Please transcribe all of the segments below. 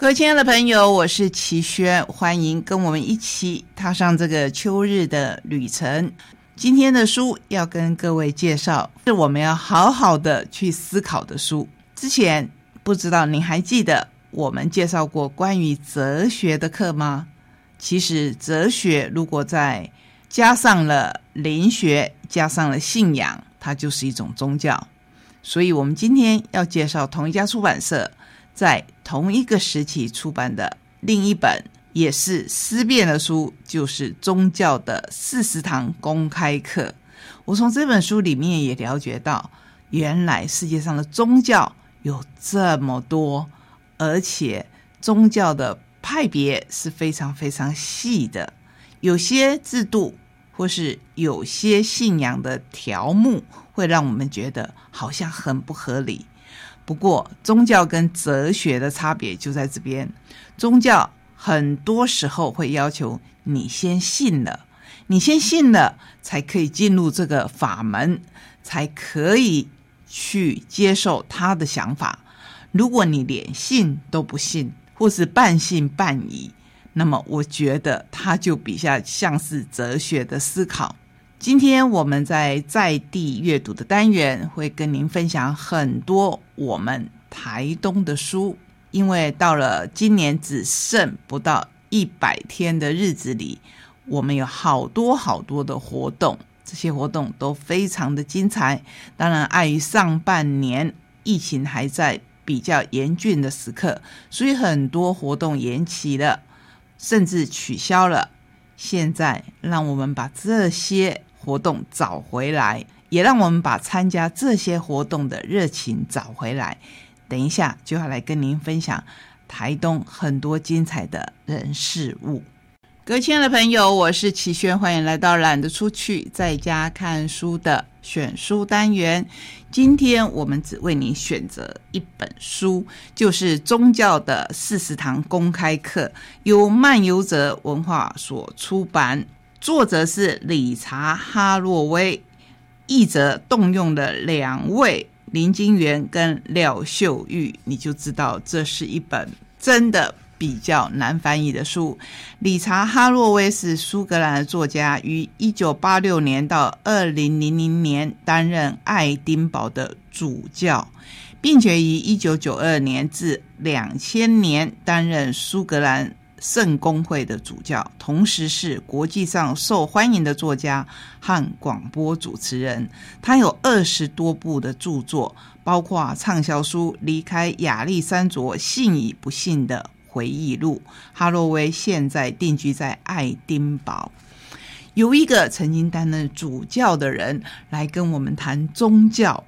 各位亲爱的朋友，我是齐轩，欢迎跟我们一起踏上这个秋日的旅程。今天的书要跟各位介绍，是我们要好好的去思考的书。之前不知道您还记得我们介绍过关于哲学的课吗？其实哲学如果再加上了灵学，加上了信仰，它就是一种宗教。所以，我们今天要介绍同一家出版社在同一个时期出版的另一本也是思辨的书，就是《宗教的四十堂公开课》。我从这本书里面也了解到，原来世界上的宗教有这么多，而且宗教的。派别是非常非常细的，有些制度或是有些信仰的条目，会让我们觉得好像很不合理。不过，宗教跟哲学的差别就在这边。宗教很多时候会要求你先信了，你先信了，才可以进入这个法门，才可以去接受他的想法。如果你连信都不信，或是半信半疑，那么我觉得它就比较像是哲学的思考。今天我们在在地阅读的单元会跟您分享很多我们台东的书，因为到了今年只剩不到一百天的日子里，我们有好多好多的活动，这些活动都非常的精彩。当然，碍于上半年疫情还在。比较严峻的时刻，所以很多活动延期了，甚至取消了。现在，让我们把这些活动找回来，也让我们把参加这些活动的热情找回来。等一下就要来跟您分享台东很多精彩的人事物。各位亲爱的朋友，我是齐轩，欢迎来到懒得出去，在家看书的选书单元。今天我们只为你选择一本书，就是宗教的四十堂公开课，由漫游者文化所出版，作者是理查哈洛威，译者动用了两位林金元跟廖秀玉，你就知道这是一本真的。比较难翻译的书。理查·哈洛威是苏格兰的作家，于一九八六年到二零零零年担任爱丁堡的主教，并且于一九九二年至两千年担任苏格兰圣公会的主教，同时是国际上受欢迎的作家和广播主持人。他有二十多部的著作，包括畅销书《离开亚历山卓，信与不信的》。回忆录，哈洛威现在定居在爱丁堡。有一个曾经担任主教的人来跟我们谈宗教，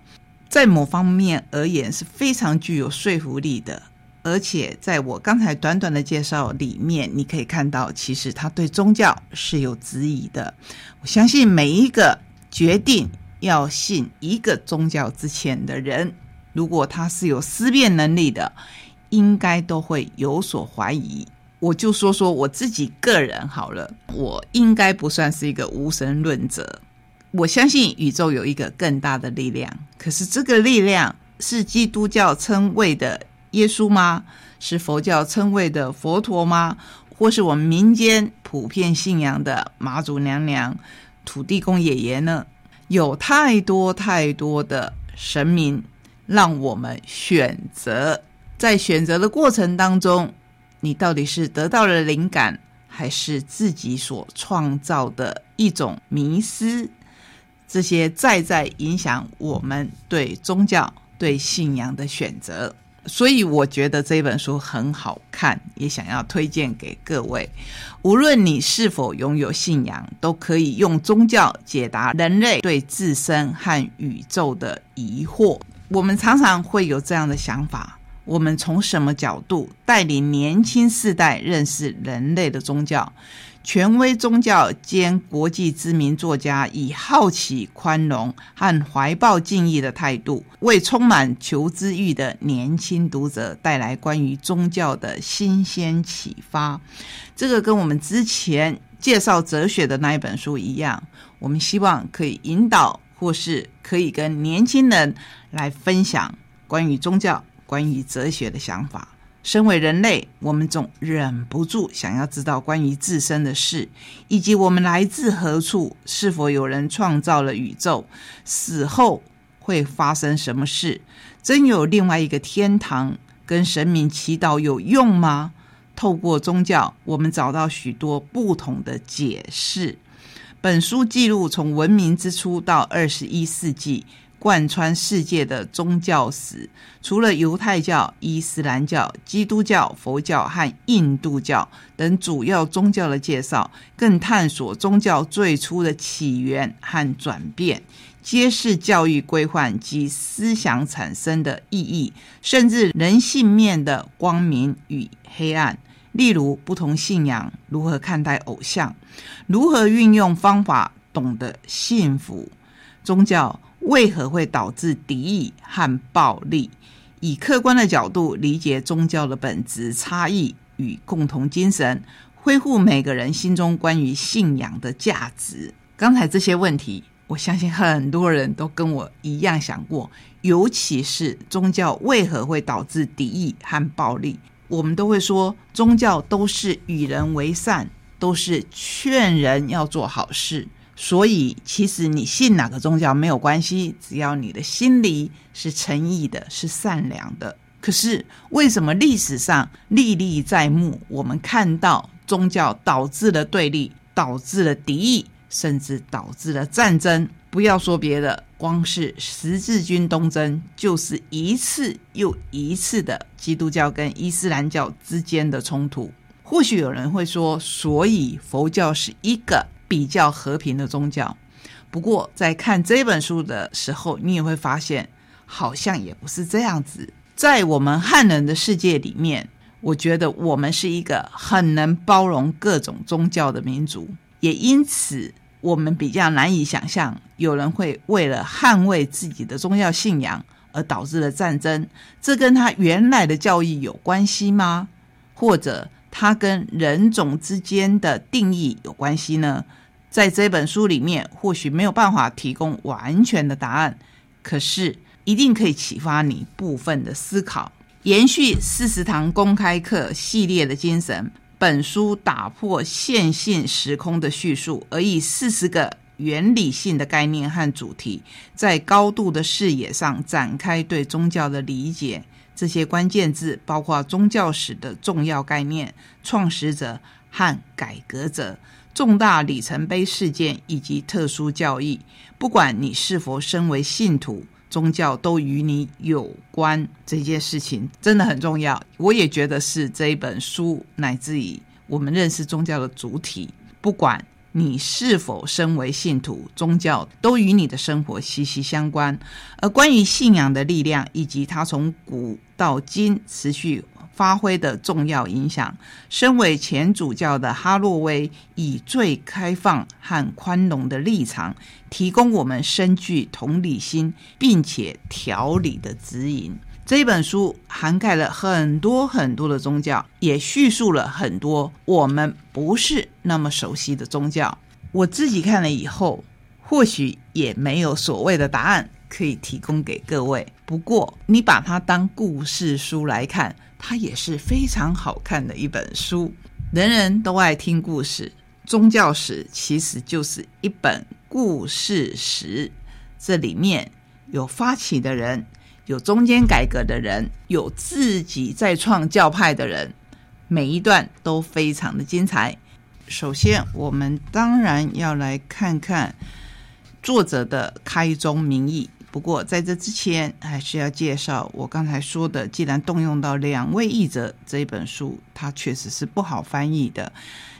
在某方面而言是非常具有说服力的。而且在我刚才短短的介绍里面，你可以看到，其实他对宗教是有质疑的。我相信每一个决定要信一个宗教之前的人，如果他是有思辨能力的。应该都会有所怀疑。我就说说我自己个人好了，我应该不算是一个无神论者。我相信宇宙有一个更大的力量，可是这个力量是基督教称谓的耶稣吗？是佛教称谓的佛陀吗？或是我们民间普遍信仰的妈祖娘娘、土地公爷爷呢？有太多太多的神明，让我们选择。在选择的过程当中，你到底是得到了灵感，还是自己所创造的一种迷失？这些在在影响我们对宗教、对信仰的选择。所以，我觉得这本书很好看，也想要推荐给各位。无论你是否拥有信仰，都可以用宗教解答人类对自身和宇宙的疑惑。我们常常会有这样的想法。我们从什么角度带领年轻世代认识人类的宗教？权威宗教兼国际知名作家以好奇、宽容和怀抱敬意的态度，为充满求知欲的年轻读者带来关于宗教的新鲜启发。这个跟我们之前介绍哲学的那一本书一样，我们希望可以引导，或是可以跟年轻人来分享关于宗教、关于哲学的想法。身为人类，我们总忍不住想要知道关于自身的事，以及我们来自何处，是否有人创造了宇宙，死后会发生什么事？真有另外一个天堂？跟神明祈祷有用吗？透过宗教，我们找到许多不同的解释。本书记录从文明之初到二十一世纪。贯穿世界的宗教史，除了犹太教、伊斯兰教、基督教、佛教和印度教等主要宗教的介绍，更探索宗教最初的起源和转变，揭示教育规范及思想产生的意义，甚至人性面的光明与黑暗。例如，不同信仰如何看待偶像，如何运用方法懂得幸福，宗教。为何会导致敌意和暴力？以客观的角度理解宗教的本质差异与共同精神，恢复每个人心中关于信仰的价值。刚才这些问题，我相信很多人都跟我一样想过，尤其是宗教为何会导致敌意和暴力？我们都会说，宗教都是与人为善，都是劝人要做好事。所以，其实你信哪个宗教没有关系，只要你的心里是诚意的，是善良的。可是，为什么历史上历历在目？我们看到宗教导致了对立，导致了敌意，甚至导致了战争。不要说别的，光是十字军东征，就是一次又一次的基督教跟伊斯兰教之间的冲突。或许有人会说，所以佛教是一个。比较和平的宗教，不过在看这本书的时候，你也会发现，好像也不是这样子。在我们汉人的世界里面，我觉得我们是一个很能包容各种宗教的民族，也因此我们比较难以想象有人会为了捍卫自己的宗教信仰而导致了战争。这跟他原来的教义有关系吗？或者他跟人种之间的定义有关系呢？在这本书里面，或许没有办法提供完全的答案，可是一定可以启发你部分的思考。延续四十堂公开课系列的精神，本书打破线性时空的叙述，而以四十个原理性的概念和主题，在高度的视野上展开对宗教的理解。这些关键字包括宗教史的重要概念、创始者和改革者。重大里程碑事件以及特殊教义，不管你是否身为信徒，宗教都与你有关。这件事情真的很重要，我也觉得是这一本书乃至于我们认识宗教的主体。不管你是否身为信徒，宗教都与你的生活息息相关。而关于信仰的力量，以及它从古到今持续。发挥的重要影响。身为前主教的哈洛威，以最开放和宽容的立场，提供我们深具同理心并且条理的指引。这本书涵盖了很多很多的宗教，也叙述了很多我们不是那么熟悉的宗教。我自己看了以后，或许也没有所谓的答案可以提供给各位。不过，你把它当故事书来看。它也是非常好看的一本书，人人都爱听故事。宗教史其实就是一本故事史，这里面有发起的人，有中间改革的人，有自己在创教派的人，每一段都非常的精彩。首先，我们当然要来看看作者的开宗明义。不过，在这之前，还是要介绍我刚才说的。既然动用到两位译者，这一本书它确实是不好翻译的。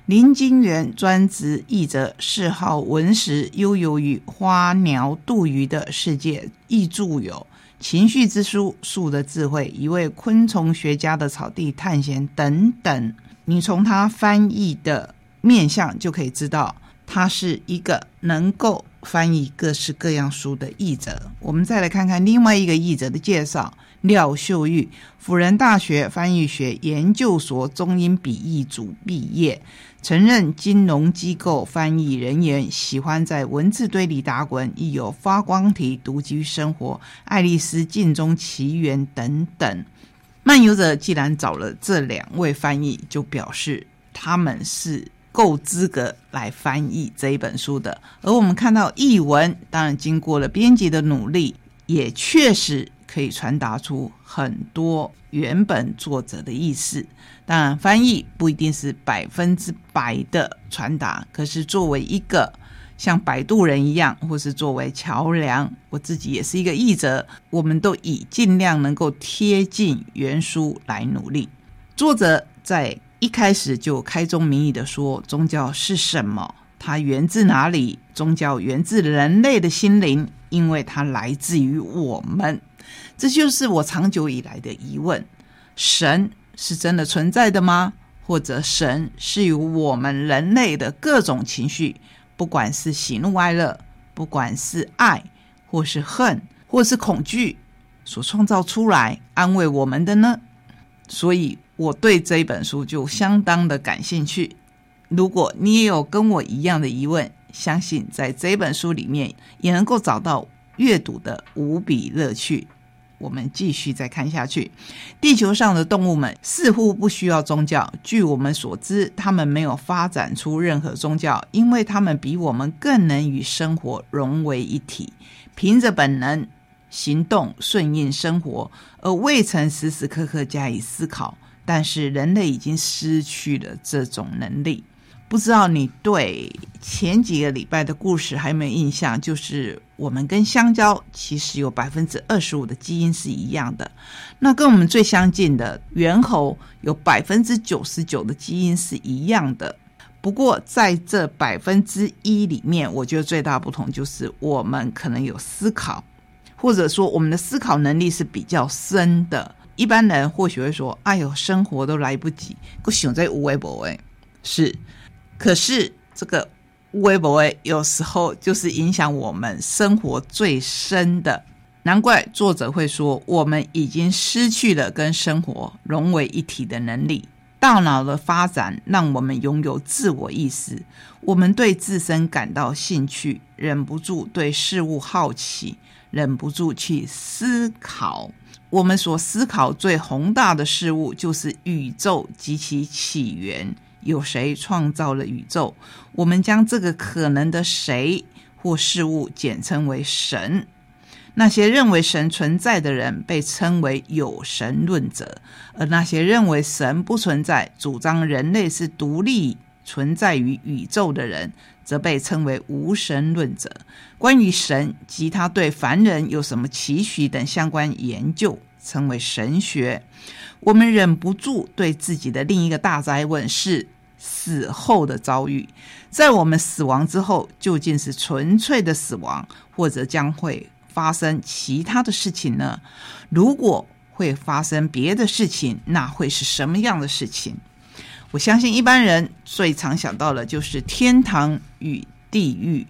林金元专职译者，嗜好文史，悠游于花鸟杜鱼的世界，译著有《情绪之书》、树的智慧，一位昆虫学家的草地探险等等。你从他翻译的面相就可以知道，他是一个能够翻译各式各样书的译者。我们再来看看另外一个译者的介绍：廖秀玉，辅仁大学翻译学研究所中英笔译组毕业。曾任金融机构翻译人员，喜欢在文字堆里打滚，亦有发光体、独居生活、爱丽丝镜中奇缘等等。漫游者既然找了这两位翻译，就表示他们是够资格来翻译这一本书的。而我们看到译文，当然经过了编辑的努力，也确实可以传达出很多原本作者的意思。当然，翻译不一定是百分之百的传达，可是作为一个像摆渡人一样，或是作为桥梁，我自己也是一个译者，我们都以尽量能够贴近原书来努力。作者在一开始就开宗明义的说：“宗教是什么？它源自哪里？宗教源自人类的心灵，因为它来自于我们。”这就是我长久以来的疑问：神。是真的存在的吗？或者神是由我们人类的各种情绪，不管是喜怒哀乐，不管是爱，或是恨，或是恐惧，所创造出来安慰我们的呢？所以我对这一本书就相当的感兴趣。如果你也有跟我一样的疑问，相信在这本书里面也能够找到阅读的无比乐趣。我们继续再看下去。地球上的动物们似乎不需要宗教。据我们所知，他们没有发展出任何宗教，因为他们比我们更能与生活融为一体，凭着本能行动，顺应生活，而未曾时时刻刻加以思考。但是人类已经失去了这种能力。不知道你对前几个礼拜的故事还有没有印象？就是我们跟香蕉其实有百分之二十五的基因是一样的，那跟我们最相近的猿猴有百分之九十九的基因是一样的。不过在这百分之一里面，我觉得最大不同就是我们可能有思考，或者说我们的思考能力是比较深的。一般人或许会说：“哎呦，生活都来不及，我想在无微博哎，是。”可是这个微博有时候就是影响我们生活最深的，难怪作者会说，我们已经失去了跟生活融为一体的能力。大脑的发展让我们拥有自我意识，我们对自身感到兴趣，忍不住对事物好奇，忍不住去思考。我们所思考最宏大的事物，就是宇宙及其起源。有谁创造了宇宙？我们将这个可能的谁或事物简称为神。那些认为神存在的人被称为有神论者，而那些认为神不存在、主张人类是独立存在于宇宙的人，则被称为无神论者。关于神及他对凡人有什么期许等相关研究，称为神学。我们忍不住对自己的另一个大灾问是死后的遭遇，在我们死亡之后，究竟是纯粹的死亡，或者将会发生其他的事情呢？如果会发生别的事情，那会是什么样的事情？我相信一般人最常想到的就是天堂与地狱，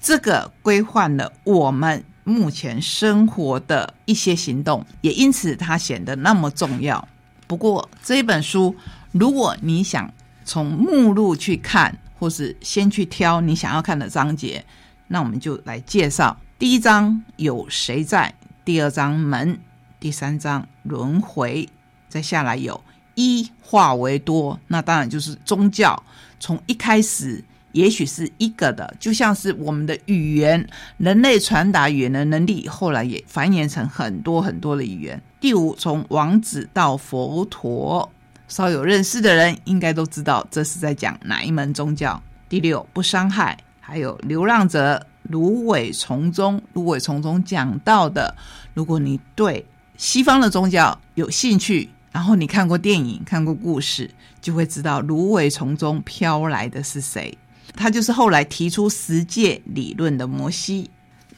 这个规范了我们。目前生活的一些行动，也因此它显得那么重要。不过这一本书，如果你想从目录去看，或是先去挑你想要看的章节，那我们就来介绍。第一章有谁在？第二章门，第三章轮回，再下来有一化为多，那当然就是宗教。从一开始。也许是一个的，就像是我们的语言，人类传达语言的能力，后来也繁衍成很多很多的语言。第五，从王子到佛陀，稍有认识的人应该都知道这是在讲哪一门宗教。第六，不伤害，还有流浪者芦苇丛中，芦苇丛中讲到的，如果你对西方的宗教有兴趣，然后你看过电影、看过故事，就会知道芦苇丛中飘来的是谁。他就是后来提出十诫理论的摩西。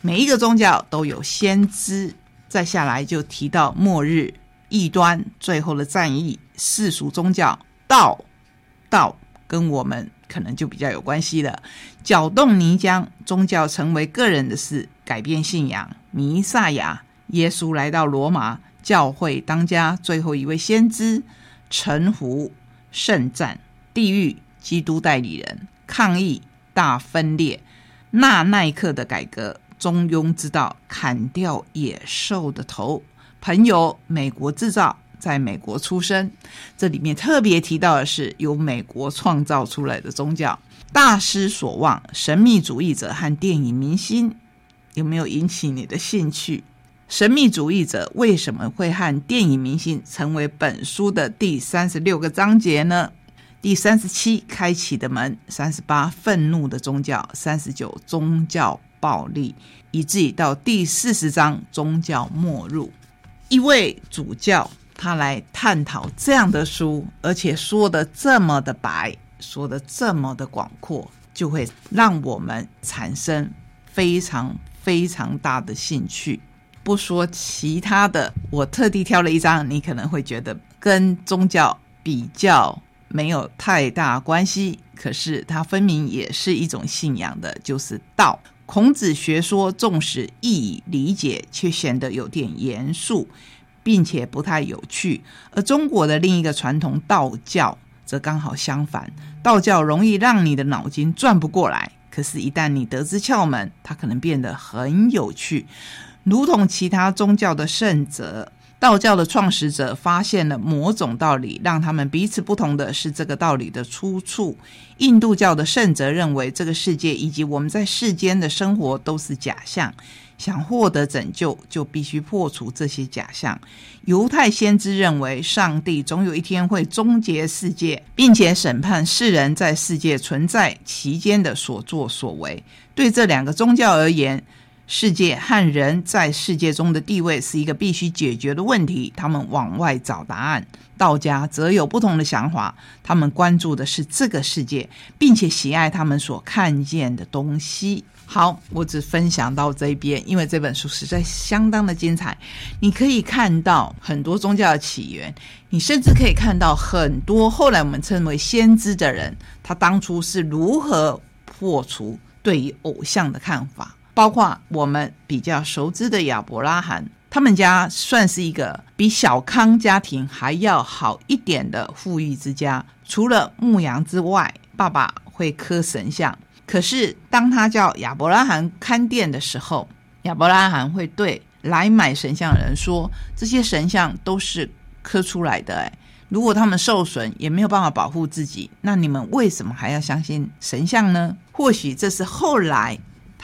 每一个宗教都有先知，再下来就提到末日、异端、最后的战役、世俗宗教、道，道跟我们可能就比较有关系了。搅动泥浆，宗教成为个人的事，改变信仰。弥赛亚，耶稣来到罗马，教会当家，最后一位先知，臣服、圣战、地狱、基督代理人、抗议、大分裂、纳奈克的改革。中庸之道，砍掉野兽的头。朋友，美国制造，在美国出生。这里面特别提到的是由美国创造出来的宗教，大失所望。神秘主义者和电影明星有没有引起你的兴趣？神秘主义者为什么会和电影明星成为本书的第三十六个章节呢？第三十七，开启的门；三十八，愤怒的宗教；三十九，宗教。暴力，以至于到第四十章宗教没入，一位主教他来探讨这样的书，而且说的这么的白，说的这么的广阔，就会让我们产生非常非常大的兴趣。不说其他的，我特地挑了一张，你可能会觉得跟宗教比较没有太大关系，可是它分明也是一种信仰的，就是道。孔子学说，纵使易以理解，却显得有点严肃，并且不太有趣。而中国的另一个传统道教，则刚好相反。道教容易让你的脑筋转不过来，可是，一旦你得知窍门，它可能变得很有趣，如同其他宗教的圣哲。道教的创始者发现了某种道理，让他们彼此不同的是这个道理的出处。印度教的圣哲认为，这个世界以及我们在世间的生活都是假象，想获得拯救，就必须破除这些假象。犹太先知认为，上帝总有一天会终结世界，并且审判世人在世界存在期间的所作所为。对这两个宗教而言，世界和人在世界中的地位是一个必须解决的问题。他们往外找答案，道家则有不同的想法。他们关注的是这个世界，并且喜爱他们所看见的东西。好，我只分享到这边，因为这本书实在相当的精彩。你可以看到很多宗教的起源，你甚至可以看到很多后来我们称为先知的人，他当初是如何破除对于偶像的看法。包括我们比较熟知的亚伯拉罕，他们家算是一个比小康家庭还要好一点的富裕之家。除了牧羊之外，爸爸会刻神像。可是当他叫亚伯拉罕看店的时候，亚伯拉罕会对来买神像的人说：“这些神像都是刻出来的，哎，如果他们受损，也没有办法保护自己，那你们为什么还要相信神像呢？”或许这是后来。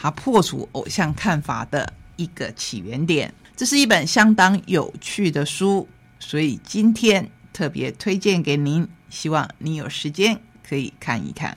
他破除偶像看法的一个起源点，这是一本相当有趣的书，所以今天特别推荐给您，希望您有时间可以看一看。